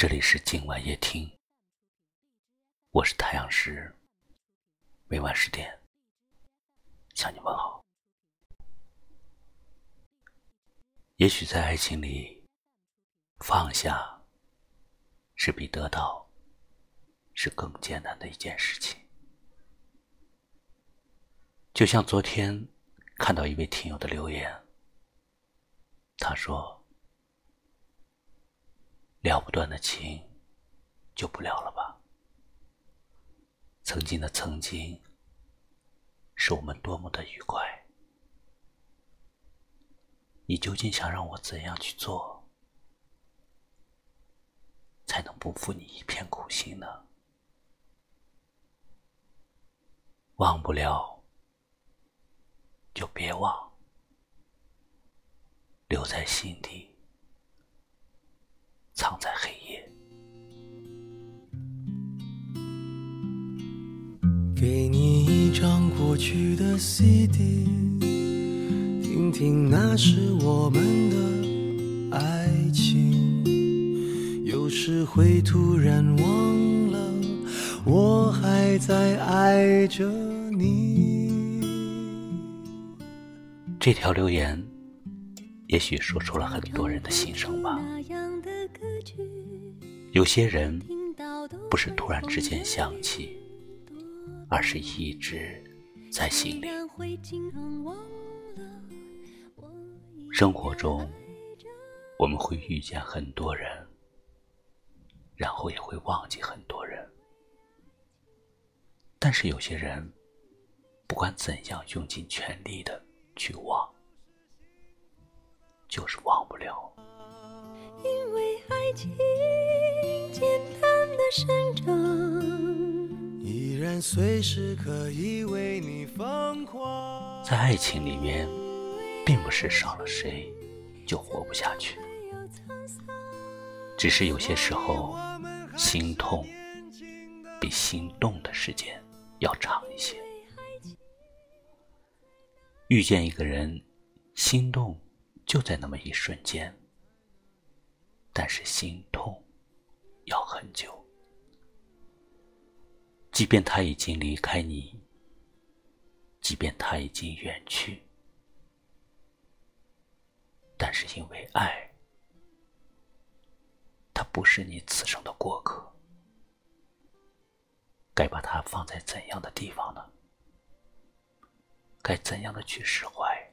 这里是今晚夜听，我是太阳石，每晚十点向你问好。也许在爱情里，放下是比得到是更艰难的一件事情。就像昨天看到一位听友的留言，他说。了不断的情，就不了了吧？曾经的曾经，是我们多么的愉快。你究竟想让我怎样去做，才能不负你一片苦心呢？忘不了，就别忘，留在心底。藏在黑夜。给你一张过去的 CD，听听那是我们的爱情。有时会突然忘了，我还在爱着你。这条留言，也许说出了很多人的心声吧。有些人不是突然之间想起，而是一直在心里。生活中，我们会遇见很多人，然后也会忘记很多人。但是有些人，不管怎样用尽全力的去忘，就是忘不了。爱情简单的生长，依然随时可以为你疯狂。在爱情里面，并不是少了谁就活不下去，只是有些时候，心痛比心动的时间要长一些。遇见一个人，心动就在那么一瞬间。但是心痛要很久，即便他已经离开你，即便他已经远去，但是因为爱，他不是你此生的过客。该把它放在怎样的地方呢？该怎样的去释怀？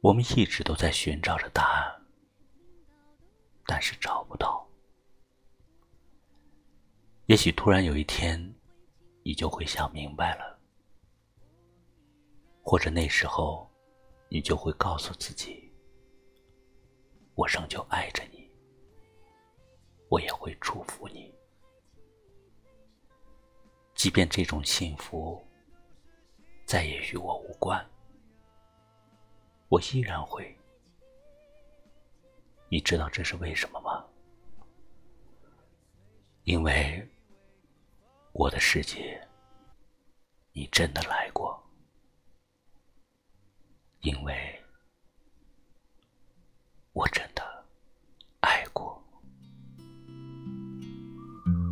我们一直都在寻找着答案。但是找不到，也许突然有一天，你就会想明白了，或者那时候，你就会告诉自己：我仍旧爱着你，我也会祝福你，即便这种幸福再也与我无关，我依然会。你知道这是为什么吗？因为我的世界，你真的来过；因为我真的爱过。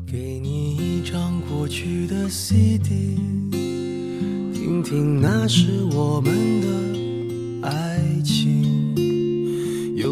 给你一张过去的 CD，听听那是我们的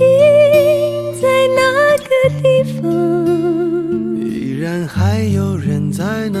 情在那个地方，依然还有人在那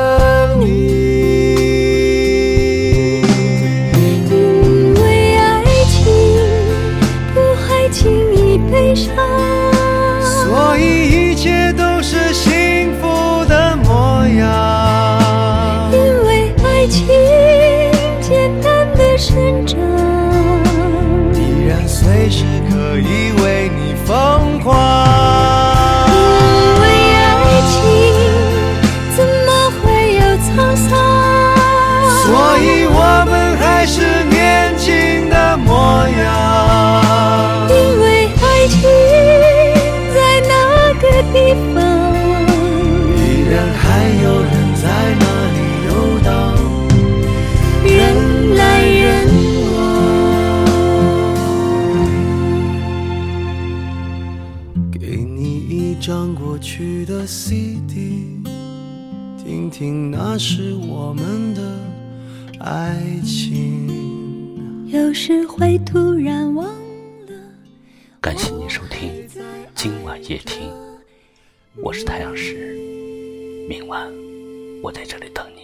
张过去的 CD，听听那是我们的爱情。有时会突然忘了。感谢您收听今晚夜听，我是太阳石，明晚我在这里等你。